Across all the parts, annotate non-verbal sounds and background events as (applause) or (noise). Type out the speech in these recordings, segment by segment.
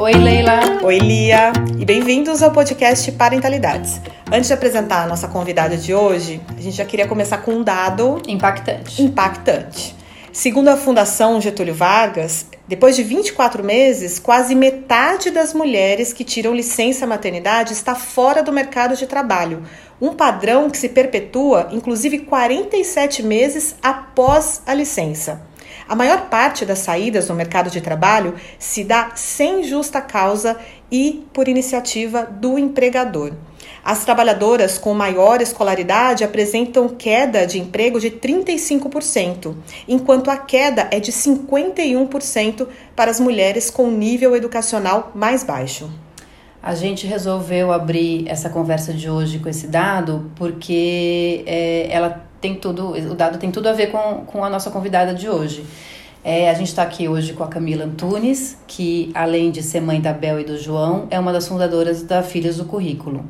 Oi, Leila. Oi, Lia, e bem-vindos ao podcast Parentalidades. Antes de apresentar a nossa convidada de hoje, a gente já queria começar com um dado Impactante. impactante. Segundo a Fundação Getúlio Vargas, depois de 24 meses, quase metade das mulheres que tiram licença maternidade está fora do mercado de trabalho. Um padrão que se perpetua, inclusive 47 meses após a licença. A maior parte das saídas no mercado de trabalho se dá sem justa causa e por iniciativa do empregador. As trabalhadoras com maior escolaridade apresentam queda de emprego de 35%, enquanto a queda é de 51% para as mulheres com nível educacional mais baixo. A gente resolveu abrir essa conversa de hoje com esse dado porque é, ela tem tudo, o dado tem tudo a ver com, com a nossa convidada de hoje. É, a gente está aqui hoje com a Camila Antunes, que além de ser mãe da Bel e do João, é uma das fundadoras da Filhas do Currículo.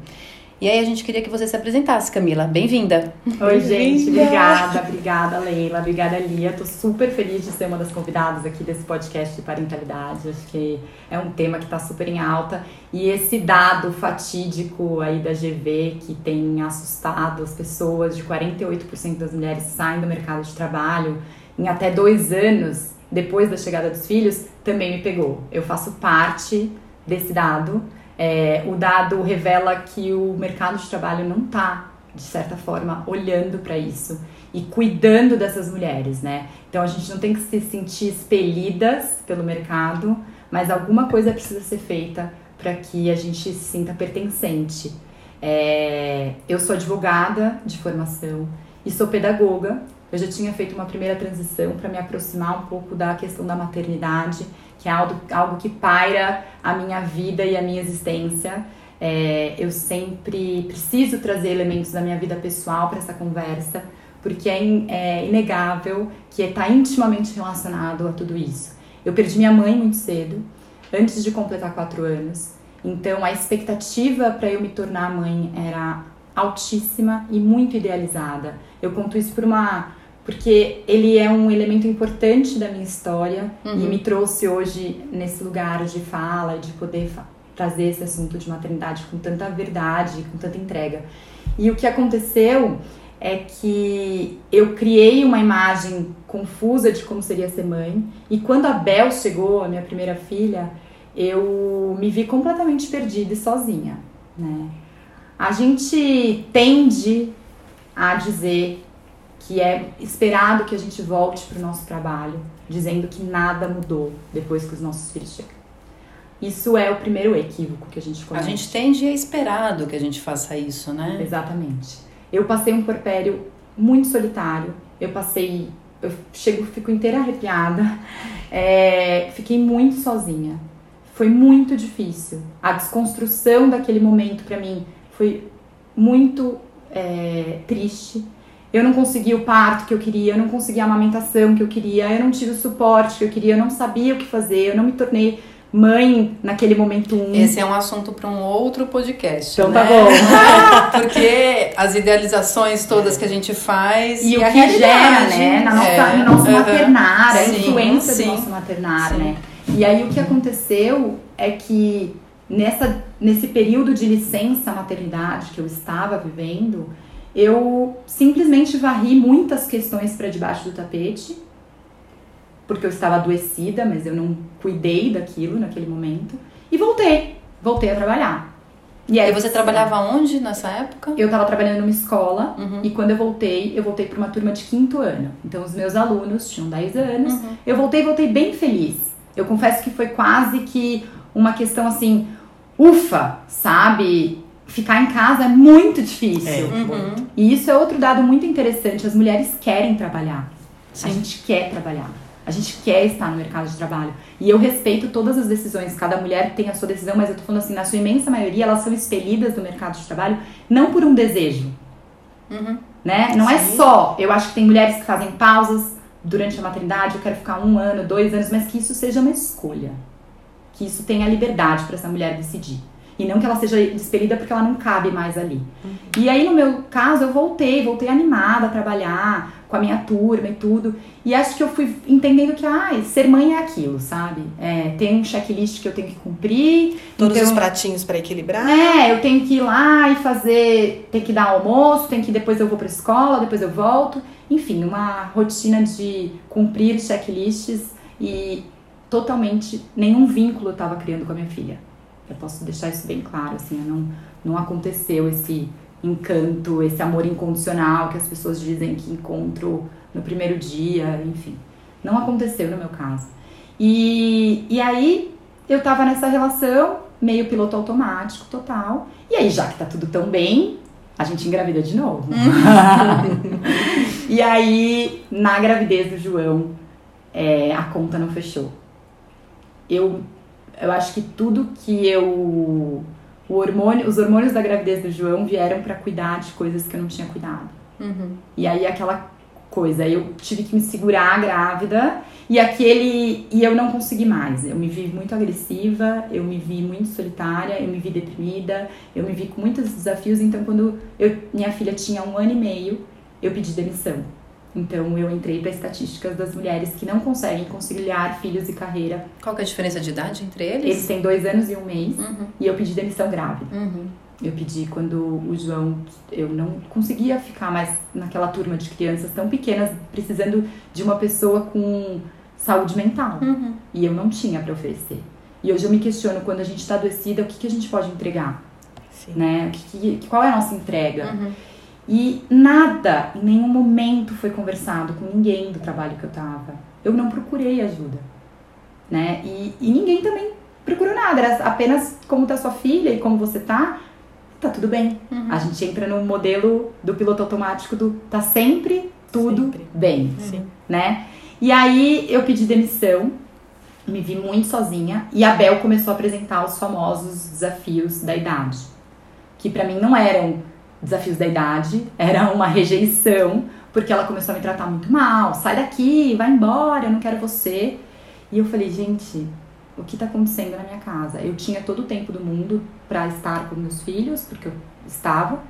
E aí a gente queria que você se apresentasse, Camila. Bem-vinda. Oi, gente. Obrigada, obrigada, Leila. Obrigada, Lia. Tô super feliz de ser uma das convidadas aqui desse podcast de parentalidade. Acho que é um tema que tá super em alta. E esse dado fatídico aí da GV, que tem assustado as pessoas, de 48% das mulheres saem do mercado de trabalho em até dois anos depois da chegada dos filhos, também me pegou. Eu faço parte desse dado. É, o dado revela que o mercado de trabalho não está, de certa forma, olhando para isso e cuidando dessas mulheres, né? Então a gente não tem que se sentir expelidas pelo mercado, mas alguma coisa precisa ser feita para que a gente se sinta pertencente. É, eu sou advogada de formação e sou pedagoga. Eu já tinha feito uma primeira transição para me aproximar um pouco da questão da maternidade, que é algo, algo que paira a minha vida e a minha existência. É, eu sempre preciso trazer elementos da minha vida pessoal para essa conversa, porque é, in, é inegável que está intimamente relacionado a tudo isso. Eu perdi minha mãe muito cedo, antes de completar quatro anos. Então a expectativa para eu me tornar mãe era altíssima e muito idealizada. Eu conto isso por uma porque ele é um elemento importante da minha história uhum. e me trouxe hoje nesse lugar de fala, de poder fa trazer esse assunto de maternidade com tanta verdade, com tanta entrega. E o que aconteceu é que eu criei uma imagem confusa de como seria ser mãe, e quando a Bel chegou, a minha primeira filha, eu me vi completamente perdida e sozinha, né? A gente tende a dizer que é esperado que a gente volte para o nosso trabalho, dizendo que nada mudou depois que os nossos filhos chegam. Isso é o primeiro equívoco que a gente comete. A gente tende a esperado que a gente faça isso, né? Exatamente. Eu passei um porpério muito solitário. Eu passei, eu chego, fico inteira arrepiada. (laughs) É, fiquei muito sozinha. Foi muito difícil. A desconstrução daquele momento para mim foi muito é, triste. Eu não consegui o parto que eu queria, eu não consegui a amamentação que eu queria, eu não tive o suporte que eu queria, eu não sabia o que fazer, eu não me tornei mãe naquele momento um. Esse é um assunto para um outro podcast. Então né? tá bom. (laughs) Porque as idealizações todas que a gente faz e, e o a que gera, né, na nossa, é, no nosso uhum, maternar, a sim, influência sim, do nosso maternar, sim. né? E aí o que aconteceu é que nessa, nesse período de licença maternidade que eu estava vivendo, eu simplesmente varri muitas questões para debaixo do tapete, porque eu estava adoecida, mas eu não cuidei daquilo naquele momento, e voltei, voltei a trabalhar. E aí você trabalhava onde nessa época? Eu estava trabalhando numa escola Uhum. e quando eu voltei, eu voltei para uma turma de quinto ano. Então os meus alunos tinham 10 anos. Uhum. Eu voltei, voltei bem feliz. Eu confesso que foi quase que uma questão assim, ufa, sabe? Ficar em casa é muito difícil. Uhum. E isso é outro dado muito interessante. As mulheres querem trabalhar. Sim. A gente quer trabalhar. A gente quer estar no mercado de trabalho. E eu respeito todas as decisões. Cada mulher tem a sua decisão, mas eu tô falando assim, na sua imensa maioria, elas são expelidas do mercado de trabalho não por um desejo. Uhum. Né? Não é Sim. só. Eu acho que tem mulheres que fazem pausas durante a maternidade, eu quero ficar um ano, dois anos, mas que isso seja uma escolha. que isso tenha liberdade para essa mulher decidir. E não que ela seja despedida porque ela não cabe mais ali. Uhum. E aí, no meu caso, eu voltei, voltei animada a trabalhar com a minha turma e tudo. E acho que eu fui entendendo que, ah, ser mãe é aquilo, sabe? É, tem um checklist que eu tenho que cumprir. Todos então, os pratinhos para equilibrar. É, eu tenho que ir lá e fazer, tem que dar almoço, tem que depois eu vou pra escola, depois eu volto. Enfim, uma rotina de cumprir checklists e totalmente nenhum vínculo eu estava criando com a minha filha. Eu posso deixar isso bem claro, assim, não, não aconteceu esse encanto, esse amor incondicional que as pessoas dizem que encontro no primeiro dia, enfim. Não aconteceu no meu caso. E, e aí eu tava nessa relação, meio piloto automático total. E aí, já que tá tudo tão bem, a gente engravida de novo. (laughs) e aí, na gravidez do João, é, a conta não fechou. Eu eu acho que tudo que eu. O hormônio, os hormônios da gravidez do João vieram para cuidar de coisas que eu não tinha cuidado. Uhum. E aí aquela coisa, eu tive que me segurar grávida e aquele e eu não consegui mais. Eu me vi muito agressiva, eu me vi muito solitária, eu me vi deprimida, eu me vi com muitos desafios. Então quando eu, minha filha tinha um ano e meio, eu pedi demissão. Então eu entrei para estatísticas das mulheres que não conseguem conciliar filhos e carreira. Qual é a diferença de idade entre eles? Eles têm dois anos e um mês uhum. e eu pedi demissão grávida. Uhum. Eu pedi quando o João, eu não conseguia ficar mais naquela turma de crianças tão pequenas, precisando de uma pessoa com saúde mental. Uhum. E eu não tinha para oferecer. E hoje eu me questiono quando a gente está adoecida, o que, que a gente pode entregar? Sim. Né? Que, que, qual é a nossa entrega? Uhum. E nada, em nenhum momento foi conversado com ninguém do trabalho que eu tava. Eu não procurei ajuda, né? E, e ninguém também procurou nada, era apenas como tá sua filha e como você tá, tá tudo bem. Uhum. A gente entra no modelo do piloto automático do tá sempre tudo sempre. bem, Sim. né? E aí eu pedi demissão, me vi muito sozinha e a Bel começou a apresentar os famosos desafios da idade, que para mim não eram desafios da idade, era uma rejeição, porque ela começou a me tratar muito mal, sai daqui, vai embora, eu não quero você. E eu falei, gente, o que está acontecendo na minha casa? Eu tinha todo o tempo do mundo para estar com meus filhos, porque eu estava,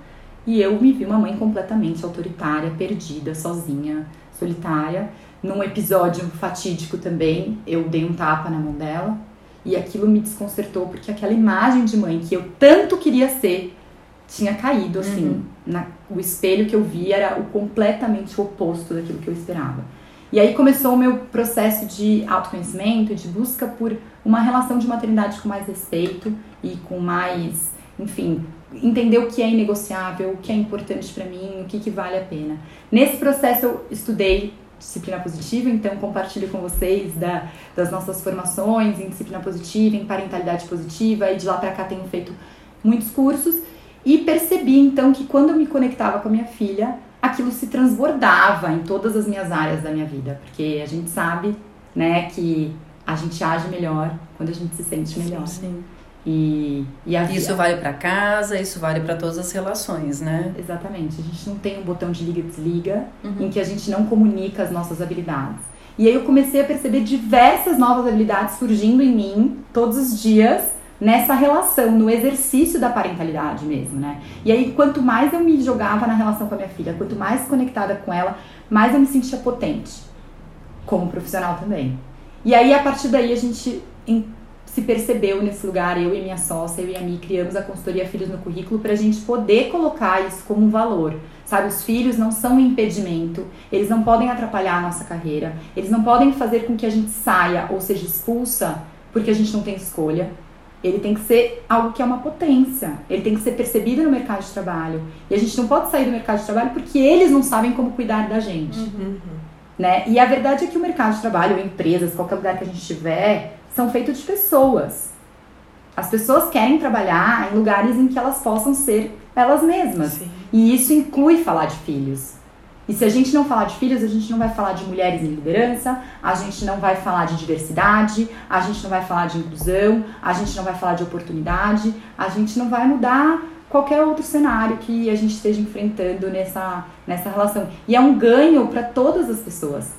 e eu me vi uma mãe completamente autoritária, perdida, sozinha, solitária. Num episódio fatídico também, eu dei um tapa na mão dela, e aquilo me desconcertou, porque aquela imagem de mãe que eu tanto queria ser, tinha caído, assim. Uhum. Na, o espelho que eu vi era o completamente oposto daquilo que eu esperava. E aí começou o meu processo de autoconhecimento, de busca por uma relação de maternidade com mais respeito e com mais, enfim, entender o que é inegociável, o que é importante para mim, o que, que vale a pena. Nesse processo eu estudei disciplina positiva, então compartilho com vocês da, das nossas formações em disciplina positiva, em parentalidade positiva, e de lá para cá tenho feito muitos cursos e percebi então que quando eu me conectava com a minha filha, aquilo se transbordava em todas as minhas áreas da minha vida, porque a gente sabe, né, que a gente age melhor quando a gente se sente melhor. Sim. sim. E, e a... isso vale para casa, isso vale para todas as relações, né? Exatamente. A gente não tem um botão de liga e desliga uhum. em que a gente não comunica as nossas habilidades. E aí eu comecei a perceber diversas novas habilidades surgindo em mim todos os dias nessa relação, no exercício da parentalidade mesmo, né? E aí, quanto mais eu me jogava na relação com a minha filha, quanto mais conectada com ela, mais eu me sentia potente, como profissional também. E aí, a partir daí, a gente se percebeu nesse lugar, eu e minha sócia, eu e a Mi, criamos a consultoria Filhos no Currículo para a gente poder colocar isso como um valor. Sabe, os filhos não são um impedimento, eles não podem atrapalhar a nossa carreira, eles não podem fazer com que a gente saia ou seja expulsa porque a gente não tem escolha ele tem que ser algo que é uma potência. Ele tem que ser percebido no mercado de trabalho. E a gente não pode sair do mercado de trabalho porque eles não sabem como cuidar da gente. Uhum. Né? E a verdade é que o mercado de trabalho, empresas, qualquer lugar que a gente estiver, são feitos de pessoas. As pessoas querem trabalhar em lugares em que elas possam ser elas mesmas. Sim. E isso inclui falar de filhos. E se a gente não falar de filhos, a gente não vai falar de mulheres em liderança, a gente não vai falar de diversidade, a gente não vai falar de inclusão, a gente não vai falar de oportunidade, a gente não vai mudar qualquer outro cenário que a gente esteja enfrentando nessa, nessa relação. E é um ganho para todas as pessoas.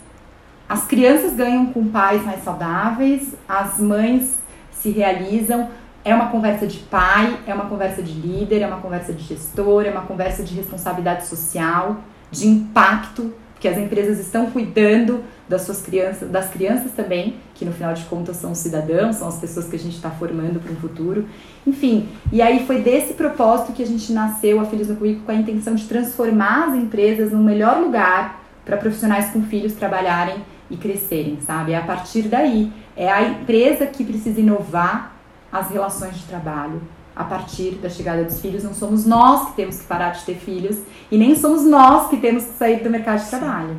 As crianças ganham com pais mais saudáveis, as mães se realizam. É uma conversa de pai, é uma conversa de líder, é uma conversa de gestor, é uma conversa de responsabilidade social, de impacto, que as empresas estão cuidando das suas crianças, das crianças também, que no final de contas são os cidadãos, são as pessoas que a gente está formando para o futuro. Enfim, e aí foi desse propósito que a gente nasceu a Filhos no Currículo com a intenção de transformar as empresas no melhor lugar para profissionais com filhos trabalharem e crescerem, sabe? É a partir daí. É a empresa que precisa inovar as relações de trabalho, a partir da chegada dos filhos. Não somos nós que temos que parar de ter filhos e nem somos nós que temos que sair do mercado de trabalho.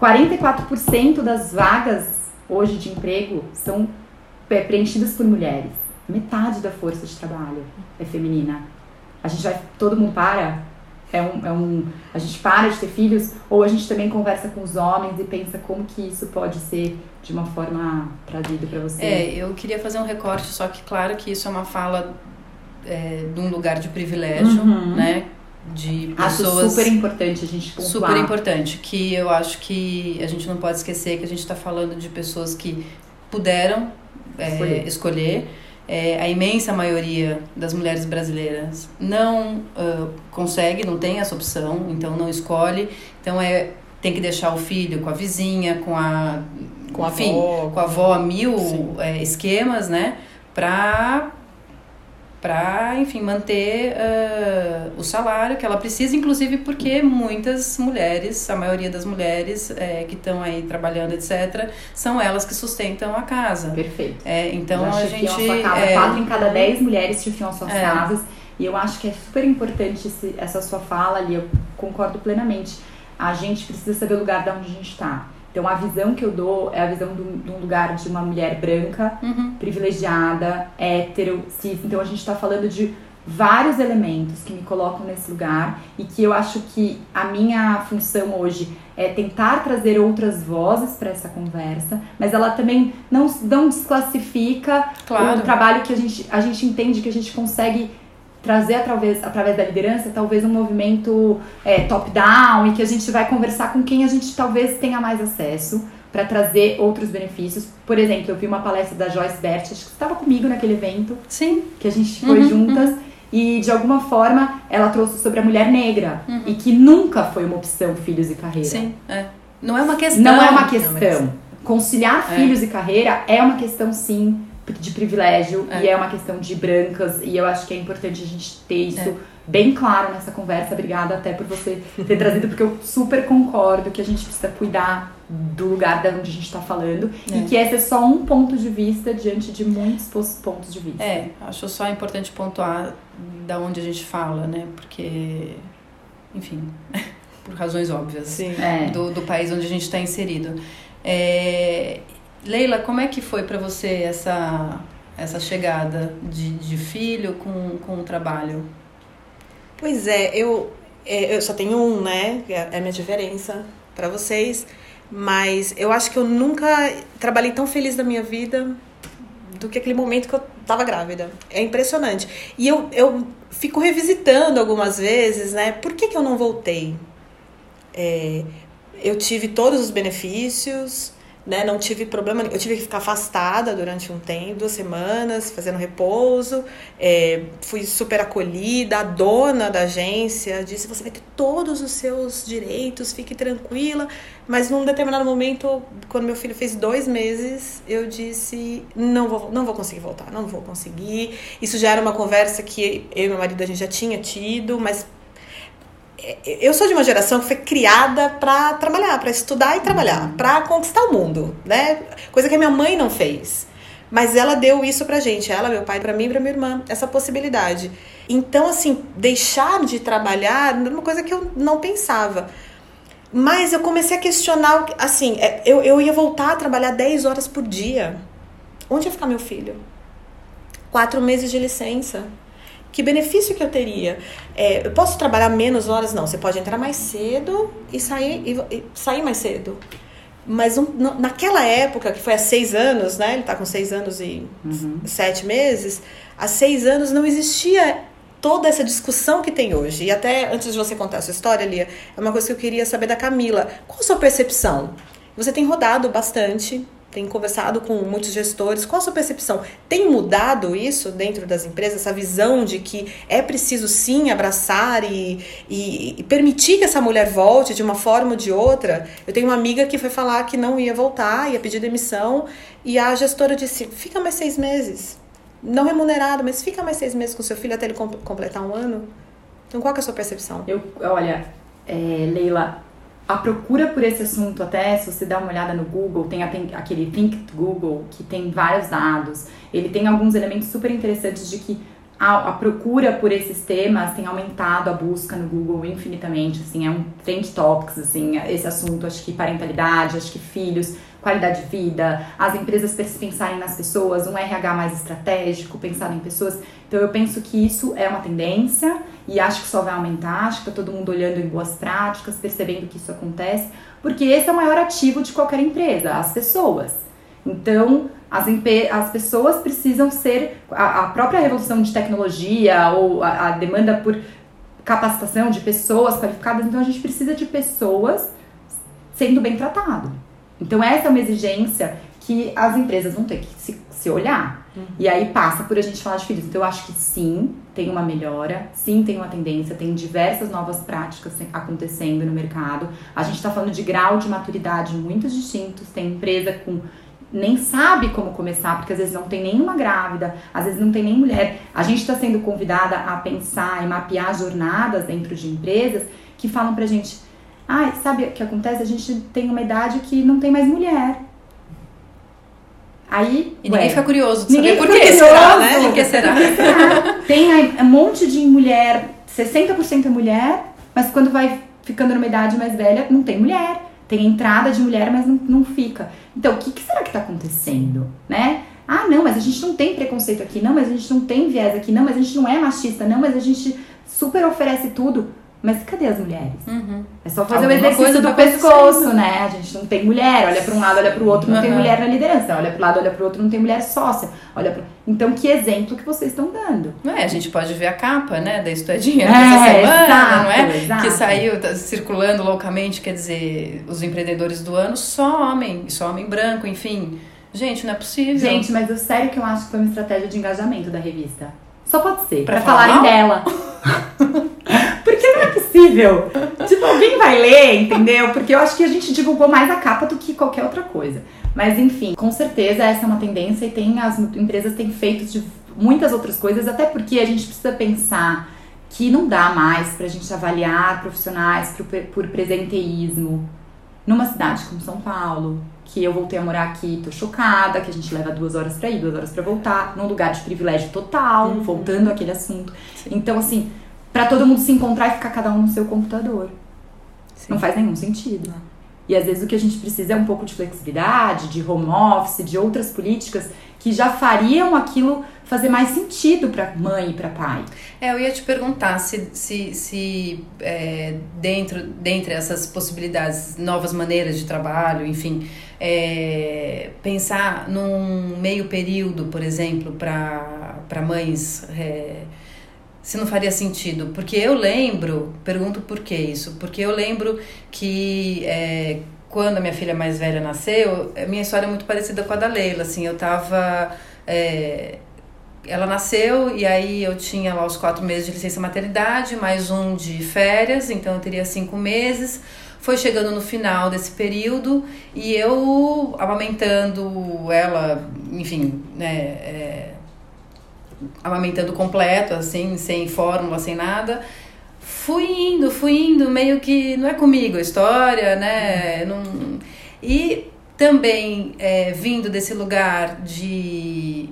44% das vagas hoje de emprego são é, preenchidas por mulheres. Metade da força de trabalho é feminina. A gente vai, todo mundo para, é um, é um, a gente para de ter filhos ou a gente também conversa com os homens e pensa como que isso pode ser de uma forma trazida para você. É, eu queria fazer um recorte, só que claro que isso é uma fala é, de um lugar de privilégio, uhum. né? De pessoas. Acho super importante a gente pontuar. Super importante, que eu acho que a gente não pode esquecer que a gente está falando de pessoas que puderam é, escolher. escolher. É, a imensa maioria das mulheres brasileiras não uh, consegue, não tem essa opção, então não escolhe. Então é tem que deixar o filho com a vizinha, com a com a enfim, avó, com a avó, mil é, esquemas, né? Para para, enfim, manter uh, o salário que ela precisa, inclusive porque muitas mulheres, a maioria das mulheres é, que estão aí trabalhando, etc., são elas que sustentam a casa. Perfeito. É, então a gente. Sua casa. É... Quatro em cada dez mulheres chefiam suas é. casas. E eu acho que é super importante esse, essa sua fala ali, eu concordo plenamente. A gente precisa saber o lugar de onde a gente está. Então a visão que eu dou é a visão de um lugar de uma mulher branca, uhum. privilegiada, hétero, cis. Então a gente está falando de vários elementos que me colocam nesse lugar e que eu acho que a minha função hoje é tentar trazer outras vozes para essa conversa, mas ela também não, não desclassifica claro. o trabalho que a gente, a gente entende que a gente consegue trazer através, através da liderança talvez um movimento é, top-down e que a gente vai conversar com quem a gente talvez tenha mais acesso para trazer outros benefícios. Por exemplo, eu vi uma palestra da Joyce Bert, acho que você estava comigo naquele evento. Sim. Que a gente foi uhum, juntas. Uhum. E de alguma forma ela trouxe sobre a mulher negra. Uhum. E que nunca foi uma opção filhos e carreira. Sim, é. Não é uma questão. Não é uma questão. Conciliar é. filhos e carreira é uma questão, sim, de privilégio é. e é uma questão de brancas e eu acho que é importante a gente ter isso é. bem claro nessa conversa. Obrigada até por você ter trazido, porque eu super concordo que a gente precisa cuidar do lugar de onde a gente está falando é. e que esse é só um ponto de vista diante de muitos pontos de vista. É, acho só importante pontuar da onde a gente fala, né? Porque, enfim, (laughs) por razões óbvias é. do, do país onde a gente está inserido. É, Leila, como é que foi para você essa, essa chegada de, de filho com, com o trabalho? Pois é, eu, é, eu só tenho um, né? É, é a minha diferença para vocês. Mas eu acho que eu nunca trabalhei tão feliz na minha vida do que aquele momento que eu tava grávida. É impressionante. E eu, eu fico revisitando algumas vezes, né? Por que, que eu não voltei? É, eu tive todos os benefícios, né? Não tive problema, eu tive que ficar afastada durante um tempo, duas semanas, fazendo repouso. É, fui super acolhida, a dona da agência disse: você vai ter todos os seus direitos, fique tranquila. Mas num determinado momento, quando meu filho fez dois meses, eu disse: não vou, não vou conseguir voltar, não vou conseguir. Isso já era uma conversa que eu e meu marido a gente já tinha tido, mas eu sou de uma geração que foi criada para trabalhar, para estudar e trabalhar, uhum. para conquistar o mundo, né? Coisa que a minha mãe não fez. Mas ela deu isso pra gente, ela, meu pai, para mim e pra minha irmã, essa possibilidade. Então, assim, deixar de trabalhar era uma coisa que eu não pensava. Mas eu comecei a questionar, assim, é, eu, eu ia voltar a trabalhar 10 horas por dia. Onde ia ficar meu filho? Quatro meses de licença. Que benefício que eu teria? É, eu posso trabalhar menos horas? Não, você pode entrar mais cedo e sair, e, e sair mais cedo. Mas um, naquela época, que foi há seis anos, né? Ele está com seis anos e uhum. sete meses. Há seis anos não existia toda essa discussão que tem hoje. E até antes de você contar a sua história, Lia, é uma coisa que eu queria saber da Camila. Qual a sua percepção? Você tem rodado bastante tem conversado com muitos gestores. Qual a sua percepção? Tem mudado isso dentro das empresas, essa visão de que é preciso sim abraçar e, e, e, permitir que essa mulher volte de uma forma ou de outra? Eu tenho uma amiga que foi falar que não ia voltar, ia pedir demissão, e a gestora disse: fica mais seis meses. Não remunerado, mas fica mais seis meses com seu filho até ele completar um ano. Então, qual é a sua percepção? Eu, olha, é, Leila, a procura por esse assunto, até se você dá uma olhada no Google, tem aquele Think Google, que tem vários dados. Ele tem alguns elementos super interessantes de que a, a, procura por esses temas tem aumentado a busca no Google infinitamente, assim, é um trend topics, assim, esse assunto, acho que parentalidade, acho que filhos, qualidade de vida, as empresas pensarem nas pessoas, um RH mais estratégico, pensar em pessoas. Então eu penso que isso é uma tendência e acho que só vai aumentar, acho que tá todo mundo olhando em boas práticas, percebendo que isso acontece, porque esse é o maior ativo de qualquer empresa, as pessoas. Então, as, as pessoas precisam ser a, a própria revolução de tecnologia ou a, a demanda por capacitação de pessoas qualificadas, então a gente precisa de pessoas sendo bem tratado. Então essa é uma exigência que as empresas vão ter que se, se olhar. Uhum. E aí passa por a gente falar de filhos. Então eu acho que sim, tem uma melhora, sim, tem uma tendência, tem diversas novas práticas acontecendo no mercado. A gente está falando de grau de maturidade muito distintos. Tem empresa com nem sabe como começar, porque às vezes não tem nenhuma grávida, às vezes não tem nem mulher. A gente está sendo convidada a pensar e mapear jornadas dentro de empresas que falam pra gente ah, sabe o que acontece? A gente tem uma idade que não tem mais mulher. Aí. E ninguém ué, fica curioso de saber por que será, né? Por que será? (laughs) Tem um monte de mulher, 60% é mulher, mas quando vai ficando numa idade mais velha, não tem mulher. Tem entrada de mulher, mas não, não fica. Então, o que, que será que está acontecendo, né? Ah, não, mas a gente não tem preconceito aqui, não, mas a gente não tem viés aqui, não, mas a gente não é machista, não, mas a gente super oferece tudo. Mas cadê as mulheres? Uhum. É só fazer Alguma o exercício do tá pescoço, né? A gente não tem mulher, olha para um lado, olha para o outro, não uhum. tem mulher na liderança. Olha para o lado, olha para o outro, não tem mulher sócia. Olha pro... Então, que exemplo que vocês estão dando? Não é? A gente pode ver a capa, né, da Estudinha é, dessa semana, exato, não é? Exato. Que saiu tá, circulando loucamente, quer dizer, os empreendedores do ano, só homem, só homem branco, enfim. Gente, não é possível. Gente, mas eu sério que eu acho que foi uma estratégia de engajamento da revista. Só pode ser. Pra, pra falarem dela. (laughs) Porque não é possível. tipo, alguém vai ler, entendeu? Porque eu acho que a gente divulgou mais a capa do que qualquer outra coisa. Mas enfim, com certeza essa é uma tendência e tem as empresas têm feito de muitas outras coisas, até porque a gente precisa pensar que não dá mais pra gente avaliar profissionais por, por presenteísmo numa cidade como São Paulo, que eu voltei a morar aqui, tô chocada, que a gente leva duas horas para ir, duas horas para voltar, num lugar de privilégio total, uhum. voltando àquele assunto. Sim. Então, assim, para todo mundo se encontrar e ficar cada um no seu computador. Sim. Não faz nenhum sentido. Não. E às vezes o que a gente precisa é um pouco de flexibilidade, de home office, de outras políticas que já fariam aquilo fazer mais sentido para mãe e para pai. É, eu ia te perguntar se, se, se é, dentro dentre essas possibilidades, novas maneiras de trabalho, enfim, é, pensar num meio período, por exemplo, para mães. É, se não faria sentido. Porque eu lembro, pergunto por que isso, porque eu lembro que é, quando a minha filha mais velha nasceu, minha história é muito parecida com a da Leila, assim, eu tava... É, ela nasceu e aí eu tinha lá os quatro meses de licença maternidade, mais um de férias, então eu teria cinco meses. Foi chegando no final desse período e eu amamentando ela, enfim, né, é, amamentando completo, assim, sem fórmula, sem nada. Fui indo, fui indo, meio que não é comigo a história, né? Não... E também é, vindo desse lugar de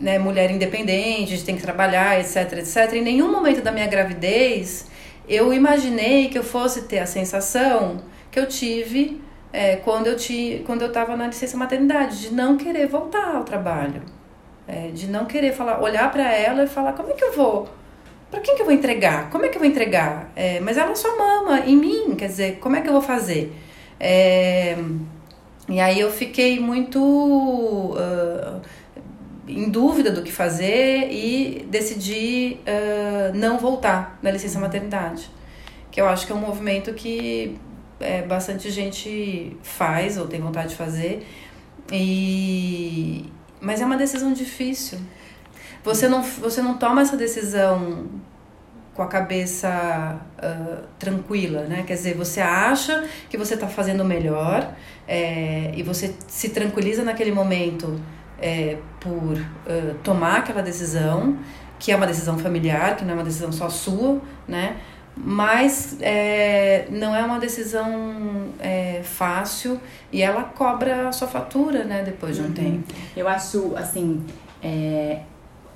né, mulher independente, de tem que trabalhar, etc, etc. Em nenhum momento da minha gravidez eu imaginei que eu fosse ter a sensação que eu tive é, quando eu ti, quando eu estava na licença maternidade, de não querer voltar ao trabalho. É, de não querer falar, olhar para ela e falar como é que eu vou, para quem que eu vou entregar, como é que eu vou entregar, é, mas ela só mama em mim, quer dizer, como é que eu vou fazer? É, e aí eu fiquei muito uh, em dúvida do que fazer e decidi uh, não voltar na licença maternidade, que eu acho que é um movimento que é, bastante gente faz ou tem vontade de fazer. E mas é uma decisão difícil. Você não, você não toma essa decisão com a cabeça uh, tranquila, né? Quer dizer, você acha que você está fazendo melhor é, e você se tranquiliza naquele momento é, por uh, tomar aquela decisão, que é uma decisão familiar, que não é uma decisão só sua, né? Mas é, não é uma decisão é, fácil e ela cobra a sua fatura, né, depois de um uhum. tempo. Eu acho, assim, é,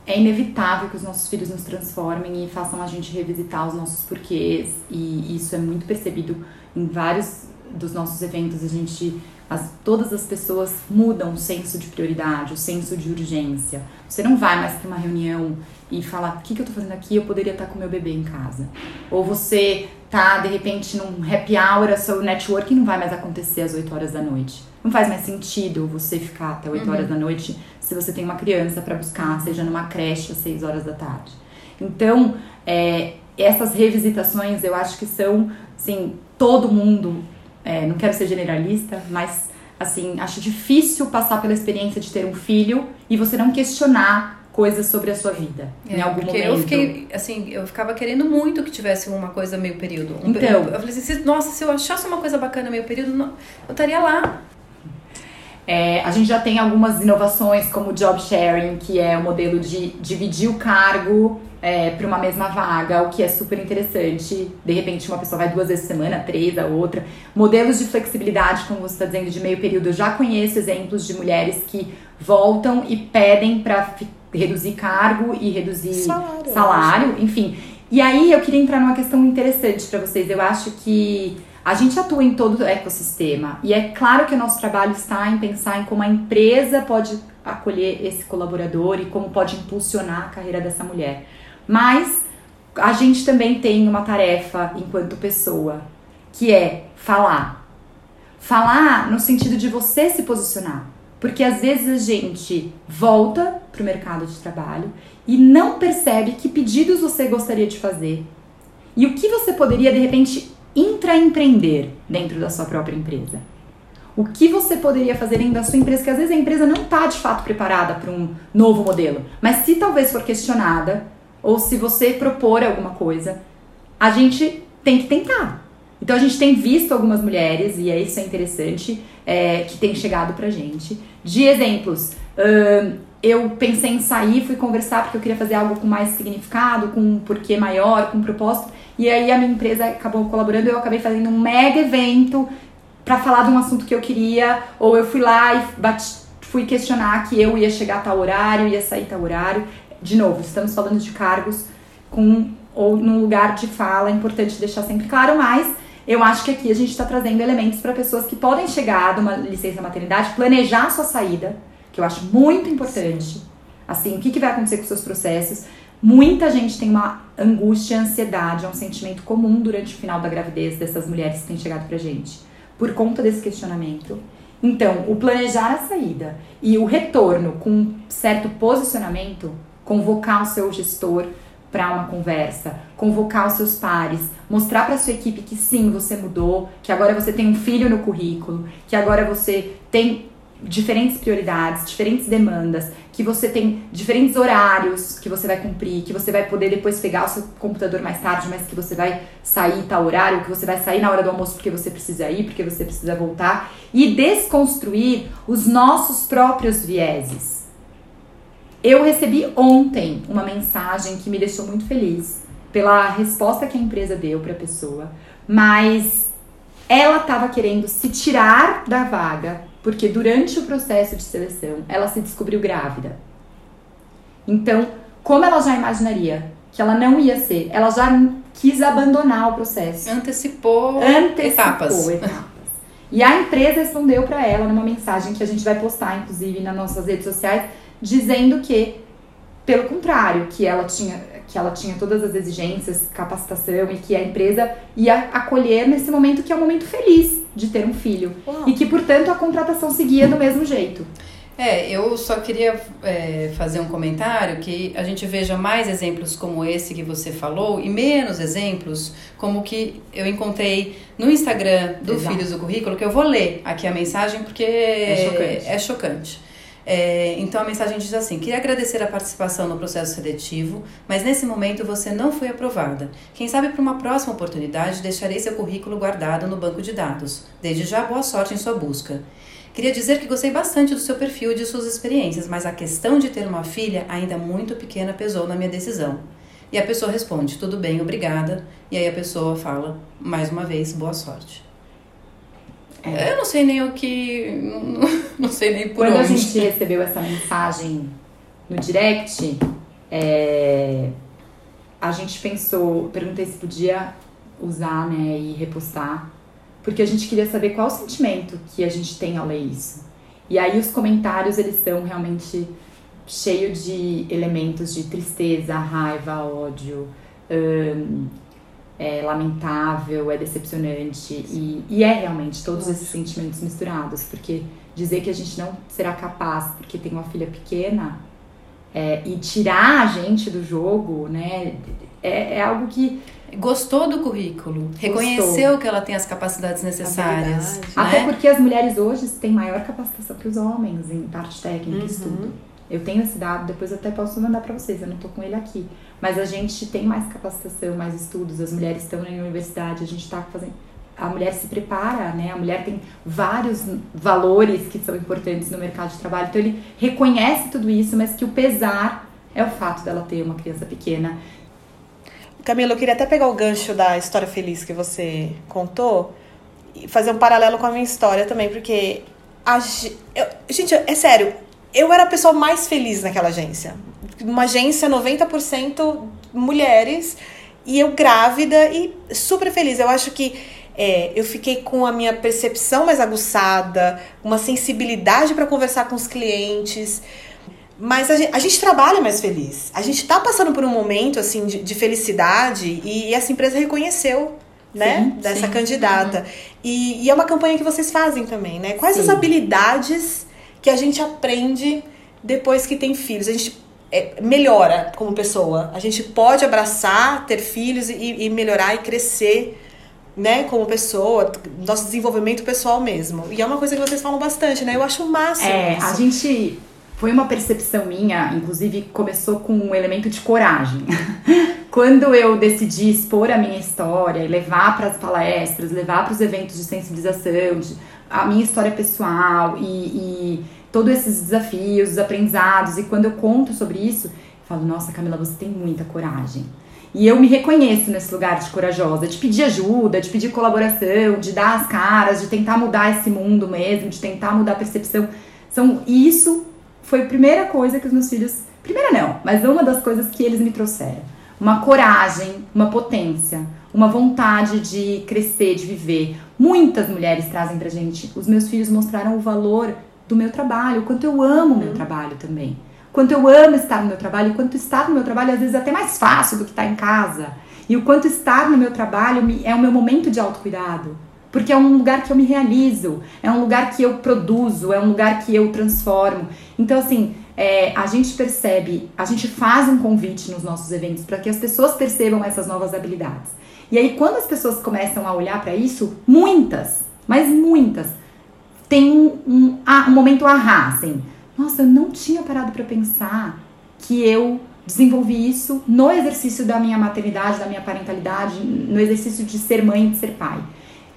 é inevitável que os nossos filhos nos transformem e façam a gente revisitar os nossos porquês e isso é muito percebido em vários dos nossos eventos. A gente as, todas as pessoas mudam o senso de prioridade, o senso de urgência. Você não vai mais para uma reunião e falar: o que, que eu estou fazendo aqui? Eu poderia estar com meu bebê em casa. Ou você tá de repente num happy hour, o seu networking não vai mais acontecer às 8 horas da noite. Não faz mais sentido você ficar até 8 uhum. horas da noite se você tem uma criança para buscar, seja numa creche às 6 horas da tarde. Então, é, essas revisitações eu acho que são, assim, todo mundo é, não quero ser generalista, mas assim, acho difícil passar pela experiência de ter um filho e você não questionar coisas sobre a sua vida é, em algum porque momento. eu fiquei, assim, eu ficava querendo muito que tivesse uma coisa meio período. Um então, período. eu falei assim, nossa, se eu achasse uma coisa bacana meio período, eu estaria lá. É, a gente já tem algumas inovações como o job sharing, que é o modelo de dividir o cargo é, para uma mesma vaga, o que é super interessante. De repente, uma pessoa vai duas vezes por semana, três, a outra. Modelos de flexibilidade, como você está dizendo, de meio período. Eu já conheço exemplos de mulheres que voltam e pedem para reduzir cargo e reduzir salário, salário enfim. E aí eu queria entrar numa questão interessante para vocês. Eu acho que a gente atua em todo o ecossistema e é claro que o nosso trabalho está em pensar em como a empresa pode acolher esse colaborador e como pode impulsionar a carreira dessa mulher. Mas a gente também tem uma tarefa enquanto pessoa, que é falar. Falar no sentido de você se posicionar. Porque às vezes a gente volta para o mercado de trabalho e não percebe que pedidos você gostaria de fazer e o que você poderia de repente intraempreender dentro da sua própria empresa. O que você poderia fazer dentro da sua empresa, que às vezes a empresa não está de fato preparada para um novo modelo, mas se talvez for questionada, ou se você propor alguma coisa, a gente tem que tentar. Então a gente tem visto algumas mulheres, e é isso é interessante, é, que tem chegado pra gente. De exemplos, uh, eu pensei em sair, fui conversar porque eu queria fazer algo com mais significado, com um porquê maior, com um propósito. E aí a minha empresa acabou colaborando, eu acabei fazendo um mega evento para falar de um assunto que eu queria, ou eu fui lá e bati, fui questionar que eu ia chegar a tal horário, ia sair a tal horário. De novo, estamos falando de cargos com ou num lugar de fala, é importante deixar sempre claro, mas eu acho que aqui a gente está trazendo elementos para pessoas que podem chegar de uma licença maternidade, planejar a sua saída, que eu acho muito importante. Assim, o que, que vai acontecer com os seus processos? Muita gente tem uma angústia, ansiedade, é um sentimento comum durante o final da gravidez dessas mulheres que têm chegado pra gente, por conta desse questionamento. Então, o planejar a saída e o retorno com um certo posicionamento, convocar o seu gestor para uma conversa, convocar os seus pares, mostrar para sua equipe que sim, você mudou, que agora você tem um filho no currículo, que agora você tem diferentes prioridades, diferentes demandas, que você tem diferentes horários que você vai cumprir, que você vai poder depois pegar o seu computador mais tarde, mas que você vai sair tal horário, que você vai sair na hora do almoço porque você precisa ir, porque você precisa voltar, e desconstruir os nossos próprios vieses. Eu recebi ontem uma mensagem que me deixou muito feliz pela resposta que a empresa deu para a pessoa, mas ela estava querendo se tirar da vaga porque durante o processo de seleção ela se descobriu grávida. Então, como ela já imaginaria que ela não ia ser, ela já quis abandonar o processo. Antecipou, Antecipou etapas. etapas. E a empresa respondeu para ela numa mensagem que a gente vai postar, inclusive, nas nossas redes sociais, dizendo que, pelo contrário, que ela tinha que ela tinha todas as exigências, capacitação e que a empresa ia acolher nesse momento que é um momento feliz de ter um filho. Uau. E que, portanto, a contratação seguia do mesmo jeito. É, eu só queria é, fazer um comentário que a gente veja mais exemplos como esse que você falou e menos exemplos como que eu encontrei no Instagram do Exato. Filhos do Currículo, que eu vou ler aqui a mensagem porque é chocante. É chocante. É, então a mensagem diz assim: queria agradecer a participação no processo seletivo, mas nesse momento você não foi aprovada. Quem sabe para uma próxima oportunidade deixarei seu currículo guardado no banco de dados. Desde já, boa sorte em sua busca. Queria dizer que gostei bastante do seu perfil e de suas experiências, mas a questão de ter uma filha ainda muito pequena pesou na minha decisão. E a pessoa responde: tudo bem, obrigada. E aí a pessoa fala, mais uma vez, boa sorte. É. Eu não sei nem o que. Não, (laughs) sei nem por Quando onde. a gente recebeu essa mensagem no direct, é, a gente pensou, perguntei se podia usar né, e repostar porque a gente queria saber qual o sentimento que a gente tem ao ler isso. E aí os comentários, eles são realmente cheios de elementos de tristeza, raiva, ódio, hum, é lamentável, é decepcionante e, e é realmente todos esses sentimentos misturados, porque dizer que a gente não será capaz porque tem uma filha pequena é, e tirar a gente do jogo, né, é, é algo que gostou do currículo, gostou. reconheceu que ela tem as capacidades necessárias. Né? Até porque as mulheres hoje têm maior capacitação que os homens em parte técnica uhum. estudo. Eu tenho esse dado, depois eu até posso mandar para vocês, eu não tô com ele aqui. Mas a gente tem mais capacitação, mais estudos, as mulheres estão na universidade, a gente está fazendo. A mulher se prepara, né? A mulher tem vários valores que são importantes no mercado de trabalho. Então ele reconhece tudo isso, mas que o pesar é o fato dela ter uma criança pequena Camila, eu queria até pegar o gancho da história feliz que você contou e fazer um paralelo com a minha história também, porque a, eu, gente, é sério, eu era a pessoa mais feliz naquela agência. Uma agência 90% mulheres e eu grávida e super feliz. Eu acho que é, eu fiquei com a minha percepção mais aguçada, uma sensibilidade para conversar com os clientes. Mas a gente, a gente, trabalha mais feliz. A gente está passando por um momento assim de, de felicidade e, e, essa empresa reconheceu, né, sim, dessa sim. candidata. Uhum. E, e, é uma campanha que vocês fazem também, né? Quais sim. as habilidades que a gente aprende depois que tem filhos? A gente é, melhora como pessoa. A gente pode abraçar, ter filhos e, e melhorar e crescer né, como pessoa, nosso desenvolvimento pessoal mesmo. E é uma coisa que vocês falam bastante, né? Eu acho o máximo. É, isso. a gente foi uma percepção minha, inclusive começou com um elemento de coragem. (laughs) Quando eu decidi expor a minha história e levar para as palestras, levar para os eventos de sensibilização, de, a minha história pessoal e, e todos esses desafios, os aprendizados, e quando eu conto sobre isso, eu falo: Nossa, Camila, você tem muita coragem. E eu me reconheço nesse lugar de corajosa, de pedir ajuda, de pedir colaboração, de dar as caras, de tentar mudar esse mundo mesmo, de tentar mudar a percepção. São isso foi a primeira coisa que os meus filhos. Primeira não, mas uma das coisas que eles me trouxeram. Uma coragem, uma potência, uma vontade de crescer, de viver. Muitas mulheres trazem pra gente. Os meus filhos mostraram o valor do meu trabalho, o quanto eu amo o meu uhum. trabalho também. Quanto eu amo estar no meu trabalho, e quanto estar no meu trabalho às vezes é até mais fácil do que estar em casa. E o quanto estar no meu trabalho é o meu momento de autocuidado porque é um lugar que eu me realizo, é um lugar que eu produzo, é um lugar que eu transformo. Então, assim, é, a gente percebe, a gente faz um convite nos nossos eventos para que as pessoas percebam essas novas habilidades. E aí, quando as pessoas começam a olhar para isso, muitas, mas muitas, tem um, um, um momento ahá, assim. Nossa, eu não tinha parado para pensar que eu desenvolvi isso no exercício da minha maternidade, da minha parentalidade, no exercício de ser mãe e de ser pai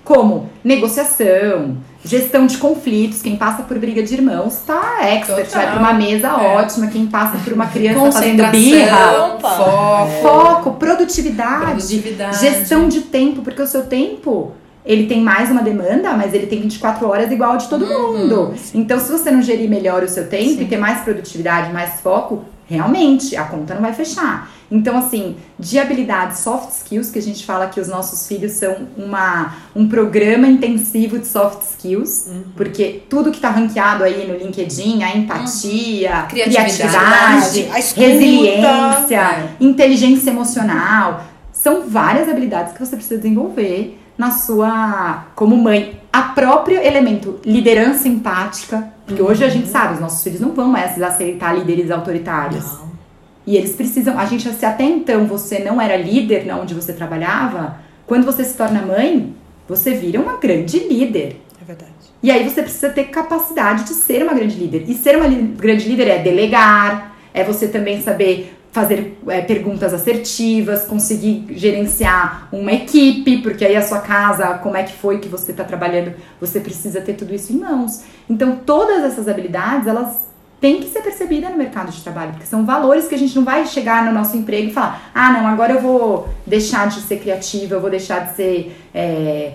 como negociação, gestão de conflitos. Quem passa por briga de irmãos tá expert, Total. vai para uma mesa é. ótima. Quem passa por uma criança fazendo birra, foco, foco produtividade, produtividade, gestão de tempo, porque o seu tempo ele tem mais uma demanda, mas ele tem 24 horas igual de todo uhum. mundo. Então, se você não gerir melhor o seu tempo Sim. e ter mais produtividade, mais foco, realmente a conta não vai fechar. Então, assim, de habilidades soft skills, que a gente fala que os nossos filhos são uma, um programa intensivo de soft skills, uhum. porque tudo que tá ranqueado aí no LinkedIn, a empatia, uhum. criatividade, criatividade resiliência, é. inteligência emocional, são várias habilidades que você precisa desenvolver na sua como mãe. A próprio elemento liderança empática Porque hoje a gente sabe, os nossos filhos não vão mais aceitar líderes autoritários. Não. E eles precisam, a gente, se até então você não era líder na onde você trabalhava, quando você se torna mãe, você vira uma grande líder. É verdade. E aí você precisa ter capacidade de ser uma grande líder. E ser uma li- grande líder é delegar, é você também saber fazer é, perguntas assertivas, conseguir gerenciar uma equipe, porque aí a sua casa, como é que foi que você está trabalhando, você precisa ter tudo isso em mãos. Então todas essas habilidades, elas têm que ser percebidas no mercado de trabalho, porque são valores que a gente não vai chegar no nosso emprego e falar, ah, não, agora eu vou deixar de ser criativa, eu vou deixar de ser é,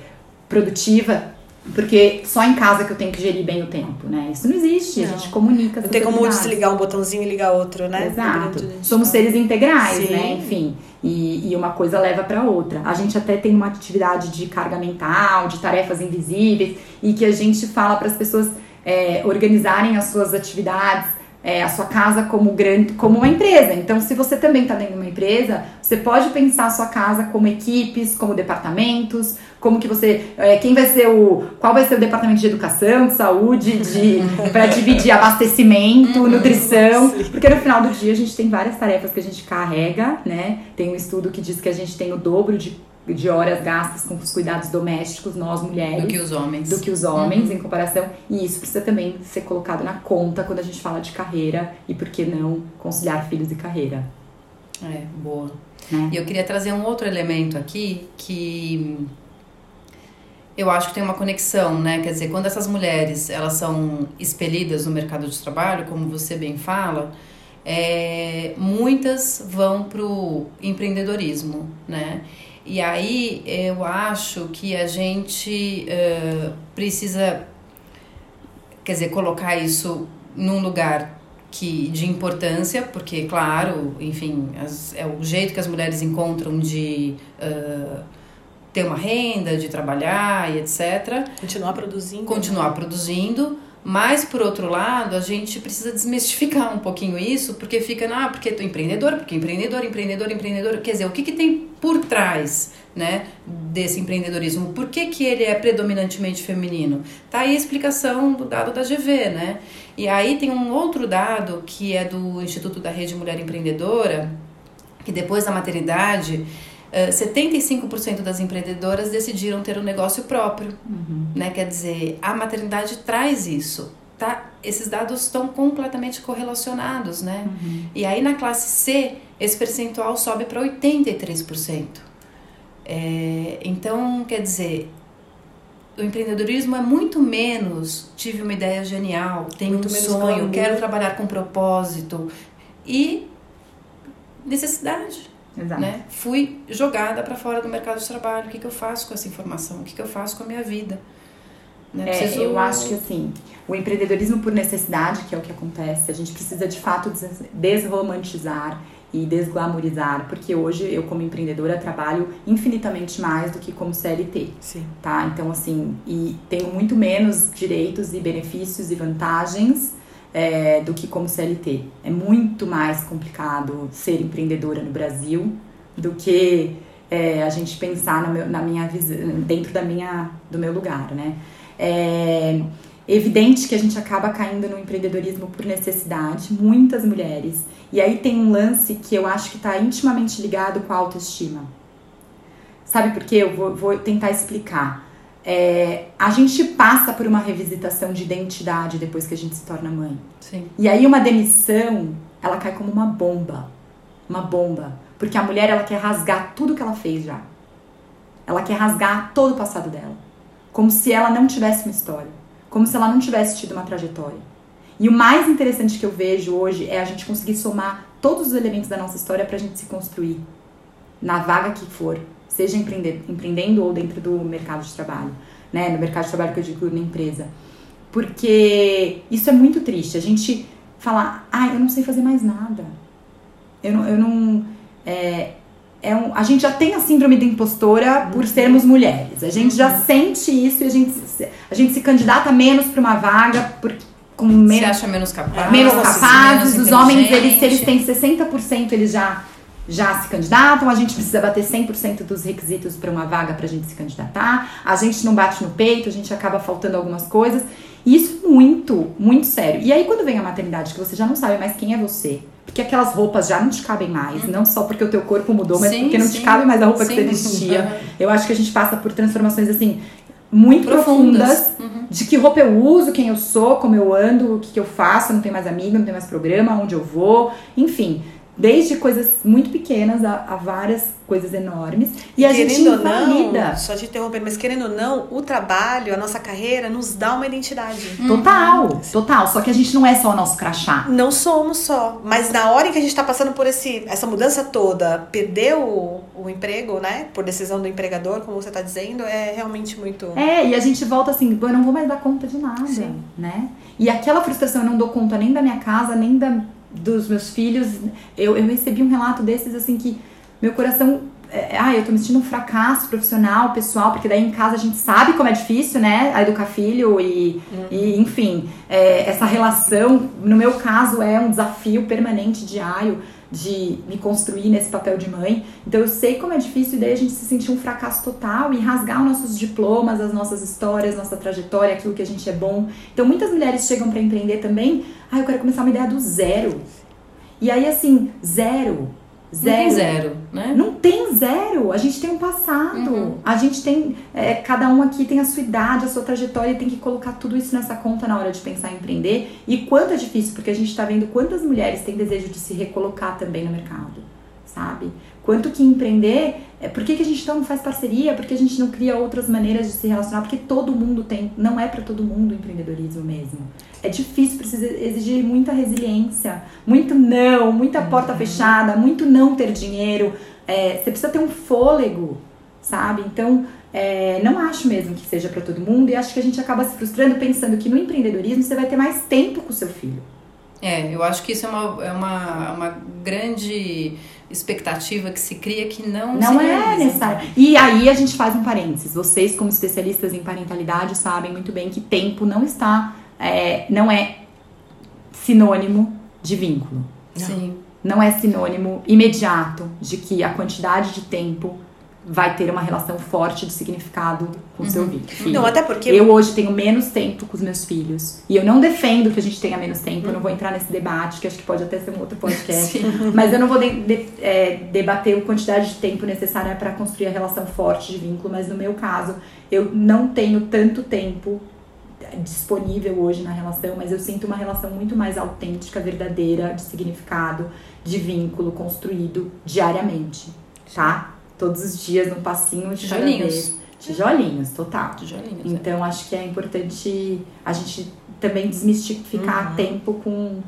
produtiva, porque só em casa que eu tenho que gerir bem o tempo, né? Isso não existe, a Não. gente comunica. Não tem como desligar um botãozinho e ligar outro, né? Exato. A gente Somos seres integrais, Sim. né? Enfim. E, e uma coisa leva para outra. A gente até tem uma atividade de carga mental, de tarefas invisíveis, e que a gente fala para as pessoas é, organizarem as suas atividades, é, a sua casa como grande, como uma empresa. Então, se você também está dentro de uma empresa, você pode pensar a sua casa como equipes, como departamentos, como que você, é, quem vai ser o, qual vai ser o departamento de educação, de saúde, de (laughs) para dividir abastecimento, nutrição, porque no final do dia a gente tem várias tarefas que a gente carrega, né? Tem um estudo que diz que a gente tem o dobro de, de horas gastas com os cuidados domésticos, nós mulheres Do que os homens. do que os homens em comparação. E isso precisa também ser colocado na conta quando a gente fala de carreira e por que não conciliar filhos e carreira. É, boa. Né? E eu queria trazer um outro elemento aqui que eu acho que tem uma conexão, né? Quer dizer, quando essas mulheres elas são expelidas no mercado de trabalho, como você bem fala, é, muitas vão para o empreendedorismo, né? E aí eu acho que a gente eh, precisa, quer dizer, colocar isso num lugar que de importância, porque claro, enfim, as- é o jeito que as mulheres encontram de ah, ter uma renda, de trabalhar e etc Continuar produzindo. continuar produzindo, mas por outro lado, a gente precisa desmistificar um pouquinho isso, porque fica, ah, porque tô empreendedor, porque empreendedor, empreendedor, empreendedor, quer dizer, o que, que tem por trás, né, desse empreendedorismo? Por que, que ele é predominantemente feminino? Tá aí a explicação do dado da GV, né? E aí tem um outro dado que é do Instituto da Rede Mulher Empreendedora, que depois da maternidade, eh, 75% das empreendedoras decidiram ter um negócio próprio né? Quer dizer, a maternidade traz isso, tá? Esses dados estão completamente correlacionados, né? E aí na classe C, esse percentual sobe para 83%. É, então, quer dizer, o empreendedorismo é muito menos tive uma ideia genial, tenho Muito um sonho, quero trabalhar com propósito e necessidade Exato. né? Fui jogada para fora do mercado de trabalho. O que, que eu faço com essa informação? O que, que eu faço com a minha vida? Né? É, Preciso- eu acho que assim, o empreendedorismo por necessidade, que é o que acontece, a gente precisa de fato des- desromantizar e desglamorizar, porque hoje eu como empreendedora trabalho infinitamente mais do que como CLT. Sim. tá? Então, assim, e tenho muito menos direitos e benefícios e vantagens é, do que como CLT. É muito mais complicado ser empreendedora no Brasil do que é, a gente pensar meu- na minha dentro da minha, do meu lugar, né? É evidente que a gente acaba caindo no empreendedorismo por necessidade, muitas mulheres. E aí tem um lance que eu acho que está intimamente ligado com a autoestima. Sabe por quê? Eu vou, vou tentar explicar. É, a gente passa por uma revisitação de identidade depois que a gente se torna mãe. Sim. E aí uma demissão, ela cai como uma bomba. Uma bomba. Porque a mulher, ela quer rasgar tudo que ela fez já. Ela quer rasgar todo o passado dela. Como se ela não tivesse uma história. Como se ela não tivesse tido uma trajetória. E o mais interessante que eu vejo hoje é a gente conseguir somar todos os elementos da nossa história pra gente se construir. Na vaga que for. Seja empreende- empreendendo ou dentro do mercado de trabalho. Né? No mercado de trabalho que eu digo na empresa. Porque isso é muito triste. A gente falar, ah, eu não sei fazer mais nada. Eu não. Eu não é, é um, a gente já tem a síndrome da impostora por sermos mulheres. A gente já sente isso e a gente, se- a gente se candidata menos para uma vaga por, com Se menos, acha menos capaz. menos capazes. menos Os homens, eles, se eles têm 60%, eles já, já se candidatam. A gente precisa bater 100% dos requisitos para uma vaga para a gente se candidatar. A gente não bate no peito, a gente acaba faltando algumas coisas. E isso muito, muito sério. E aí quando vem a maternidade, que você já não sabe mais quem é você, porque aquelas roupas já não te cabem mais, uhum. não só porque o teu corpo mudou, mas sim, porque não sim. te cabe mais a roupa sim. que você vestia. Eu acho que a gente passa por transformações assim muito profundas, profundas uhum. de que roupa eu uso, quem eu sou, como eu ando, o que, que eu faço, não tem mais amigo, não tem mais programa, onde eu vou, enfim. Desde coisas muito pequenas a, a várias coisas enormes. E a querendo gente invalida. Não, só te interromper, mas querendo ou não, o trabalho, a nossa carreira nos dá uma identidade. Total, uhum. total. Só que a gente não é só o nosso crachá. Não somos só. Mas na hora em que a gente tá passando por esse, essa mudança toda, perder o, o emprego, né? Por decisão do empregador, como você tá dizendo, é realmente muito. É, e a gente volta assim, eu não vou mais dar conta de nada, Sim. né? E aquela frustração, eu não dou conta nem da minha casa, nem da dos meus filhos, eu, eu recebi um relato desses assim que meu coração. É, ah, eu tô me sentindo um fracasso profissional, pessoal, porque daí em casa a gente sabe como é difícil, né? A educar filho e, uhum. e enfim, é, essa relação, no meu caso, é um desafio permanente, diário, de me construir nesse papel de mãe. Então eu sei como é difícil e daí a gente se sentir um fracasso total e rasgar os nossos diplomas, as nossas histórias, nossa trajetória, aquilo que a gente é bom. Então muitas mulheres chegam para empreender também, ah, eu quero começar uma ideia do zero. E aí assim, zero Zero. Não tem zero, né? Não tem zero. A gente tem um passado. Uhum. A gente tem. É, cada um aqui tem a sua idade, a sua trajetória e tem que colocar tudo isso nessa conta na hora de pensar em empreender. E quanto é difícil, porque a gente está vendo quantas mulheres têm desejo de se recolocar também no mercado, sabe? Quanto que empreender. É, por que, que a gente não faz parceria? Por que a gente não cria outras maneiras de se relacionar? Porque todo mundo tem. Não é para todo mundo o empreendedorismo mesmo é difícil, precisa exigir muita resiliência, muito não, muita porta uhum. fechada, muito não ter dinheiro. É, você precisa ter um fôlego, sabe? Então, é, não acho mesmo que seja para todo mundo e acho que a gente acaba se frustrando pensando que no empreendedorismo você vai ter mais tempo com o seu filho. É, eu acho que isso é uma, é uma, uma grande expectativa que se cria que não não é necessário. E aí a gente faz um parênteses. Vocês como especialistas em parentalidade sabem muito bem que tempo não está é, não é sinônimo de vínculo. Sim. Não é sinônimo imediato de que a quantidade de tempo vai ter uma relação forte de significado com o uhum. seu filho. Não, até porque eu hoje tenho menos tempo com os meus filhos e eu não defendo que a gente tenha menos tempo. Uhum. Eu não vou entrar nesse debate que acho que pode até ser um outro podcast, mas eu não vou de, de, é, debater a quantidade de tempo necessária para construir a relação forte de vínculo. Mas no meu caso, eu não tenho tanto tempo disponível hoje na relação, mas eu sinto uma relação muito mais autêntica, verdadeira, de significado, de vínculo construído diariamente, tá? Todos os dias, num passinho de Tijolinhos. Tijolinhos, total. Tijolinhos. É. Então, é. acho que é importante a gente também desmistificar uhum. tempo com,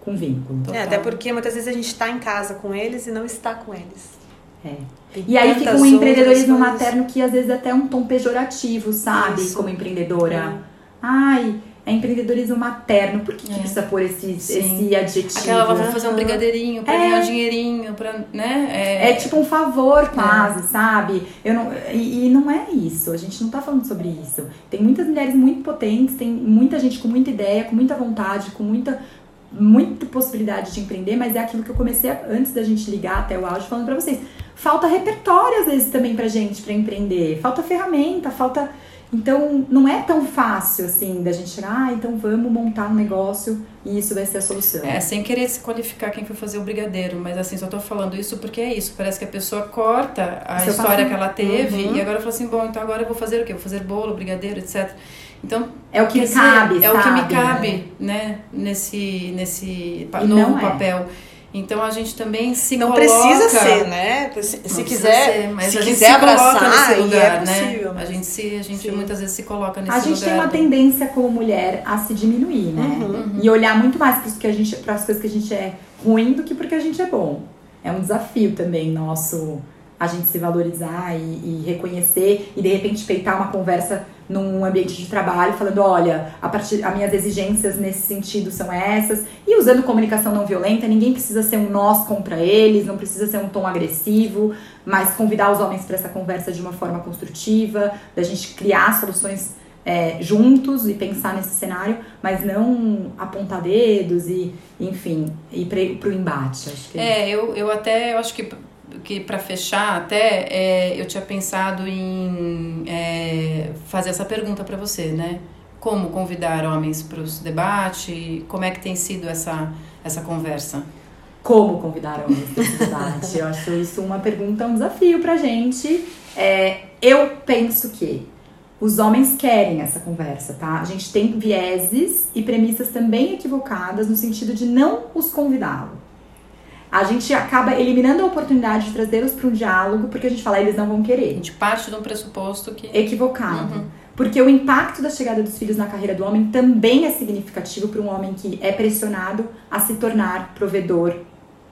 com vínculo. É, até porque muitas vezes a gente está em casa com eles e não está com eles. É. e aí fica um empreendedorismo materno que às vezes é até um tom pejorativo, sabe? Isso. Como empreendedora. É. Ai, é empreendedorismo materno. Por que, que é. precisa pôr esse, esse adjetivo? Aquela vai fazer um brigadeirinho pra é. ganhar um dinheirinho, pra, né? É... é tipo um favor quase, é. sabe? Eu não, e, e, não é isso, a gente não tá falando sobre isso. Tem muitas mulheres muito potentes, tem muita gente com muita ideia, com muita vontade, com muita, muita possibilidade de empreender, mas é aquilo que eu comecei a, antes da gente ligar até o áudio falando pra vocês. Falta repertório às vezes também pra gente pra empreender, falta ferramenta, falta então, não é tão fácil assim da gente chegar, ah, então vamos montar um negócio e isso vai ser a solução. É, sem querer se qualificar quem foi fazer o brigadeiro, mas assim, só tô falando isso porque é isso. Parece que a pessoa corta a Seu história que ela teve uhum. e agora fala assim: bom, então agora eu vou fazer o quê? Vou fazer bolo, brigadeiro, etc. Então, é o que me cabe, é o que me cabe, né, nesse, nesse novo é. Então a gente também se não coloca... precisa ser, né? Se, se quiser, ser, mas se a gente quiser se abraçar, nesse é lugar, é possível, né? A gente se, a gente muitas vezes se coloca nesse lugar. A gente lugar tem uma tendência como mulher a se diminuir, né? Uhum, uhum. E olhar muito mais para que a gente, para as coisas que a gente é ruim do que porque a gente é bom. É um desafio também nosso a gente se valorizar e, e reconhecer e de repente peitar uma conversa num ambiente de trabalho, falando, olha, a partir as minhas exigências nesse sentido são essas, e usando comunicação não violenta, ninguém precisa ser um nós contra eles, não precisa ser um tom agressivo, mas convidar os homens para essa conversa de uma forma construtiva, da gente criar soluções é, juntos e pensar nesse cenário, mas não apontar dedos e, enfim, ir para o embate. Acho que... É, eu, eu até eu acho que que para fechar até é, eu tinha pensado em é, fazer essa pergunta para você, né? como convidar homens para os debates? Como é que tem sido essa, essa conversa? Como convidar homens para (laughs) esse debate? Eu acho isso uma pergunta, um desafio para gente. É, eu penso que os homens querem essa conversa, tá? A gente tem vieses e premissas também equivocadas no sentido de não os convidá-lo. A gente acaba eliminando a oportunidade de trazê-los para um diálogo porque a gente fala, eles não vão querer. A gente parte de um pressuposto que. Equivocado. Uhum. Porque o impacto da chegada dos filhos na carreira do homem também é significativo para um homem que é pressionado a se tornar provedor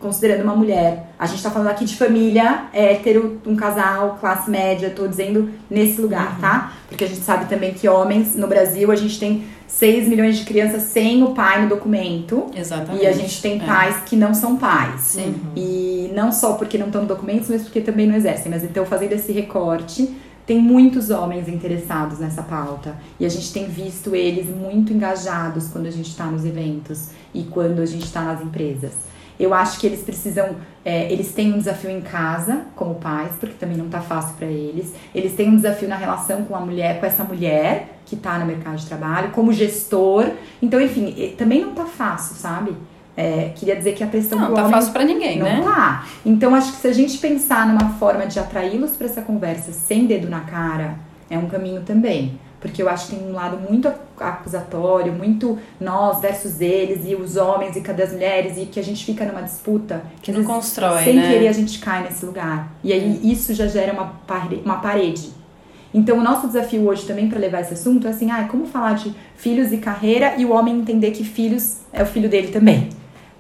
considerando uma mulher. A gente tá falando aqui de família, hétero, um casal, classe média, tô dizendo nesse lugar, uhum. tá? Porque a gente sabe também que homens, no Brasil, a gente tem 6 milhões de crianças sem o pai no documento. Exatamente. E a gente tem é. pais é. que não são pais. Sim. E não só porque não estão no documento, mas porque também não exercem. Mas então, fazendo esse recorte, tem muitos homens interessados nessa pauta. E a gente tem visto eles muito engajados quando a gente está nos eventos e quando a gente está nas empresas. Eu acho que eles precisam, é, eles têm um desafio em casa como pais, porque também não tá fácil para eles. Eles têm um desafio na relação com a mulher, com essa mulher que tá no mercado de trabalho, como gestor. Então, enfim, também não tá fácil, sabe? É, queria dizer que a pressão não, do tá homem fácil para ninguém, não né? Não tá. Então, acho que se a gente pensar numa forma de atraí-los para essa conversa sem dedo na cara, é um caminho também porque eu acho que tem um lado muito acusatório, muito nós versus eles e os homens e cadê as mulheres e que a gente fica numa disputa que não constrói, sem né? querer a gente cai nesse lugar. E aí é. isso já gera uma, parede, uma parede. Então o nosso desafio hoje também para levar esse assunto é assim, ah, como falar de filhos e carreira e o homem entender que filhos é o filho dele também.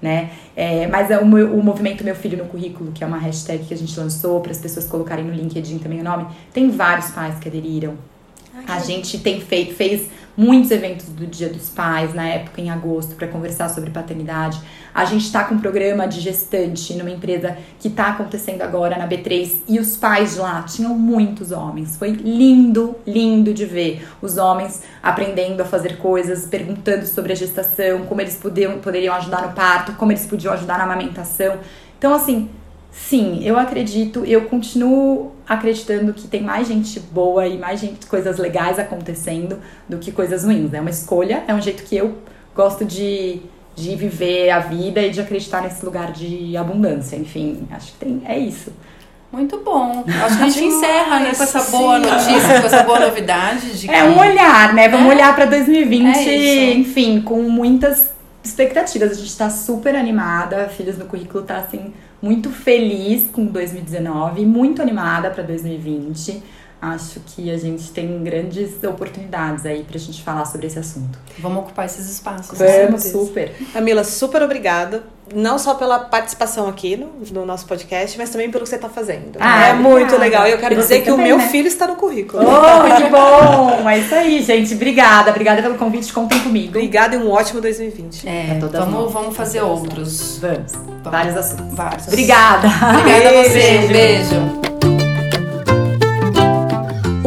Né? É, mas é o, meu, o movimento Meu Filho no Currículo, que é uma hashtag que a gente lançou para as pessoas colocarem no LinkedIn também o nome, tem vários pais que aderiram a gente tem feito, fez muitos eventos do Dia dos Pais, na época em agosto, para conversar sobre paternidade. A gente está com um programa de gestante numa empresa que está acontecendo agora na B3 e os pais de lá tinham muitos homens. Foi lindo, lindo de ver os homens aprendendo a fazer coisas, perguntando sobre a gestação, como eles podiam, poderiam ajudar no parto, como eles podiam ajudar na amamentação. Então, assim, Sim, eu acredito, eu continuo acreditando que tem mais gente boa e mais gente, coisas legais acontecendo do que coisas ruins. É uma escolha, é um jeito que eu gosto de, de viver a vida e de acreditar nesse lugar de abundância. Enfim, acho que tem, é isso. Muito bom. Acho que a gente encerra né, com essa boa notícia, com essa boa novidade. De é um olhar, né? Vamos é. olhar para 2020, é enfim, com muitas expectativas. A gente está super animada. Filhos no currículo tá assim muito feliz com 2019, muito animada para 2020. Acho que a gente tem grandes oportunidades aí pra gente falar sobre esse assunto. Vamos ocupar esses espaços. Vamos, super. Camila, super obrigada. Não só pela participação aqui no, no nosso podcast, mas também pelo que você está fazendo. Ah, é muito legal. E eu quero dizer que o meu né? filho está no currículo. Oh, que bom! É isso aí, gente. Obrigada. Obrigada pelo convite. Contem comigo. Obrigada e um ótimo 2020. É, vamos, vamos fazer outros. Vamos. Vários assuntos. Vários. Obrigada. Obrigada a você. Beijo. Beijo.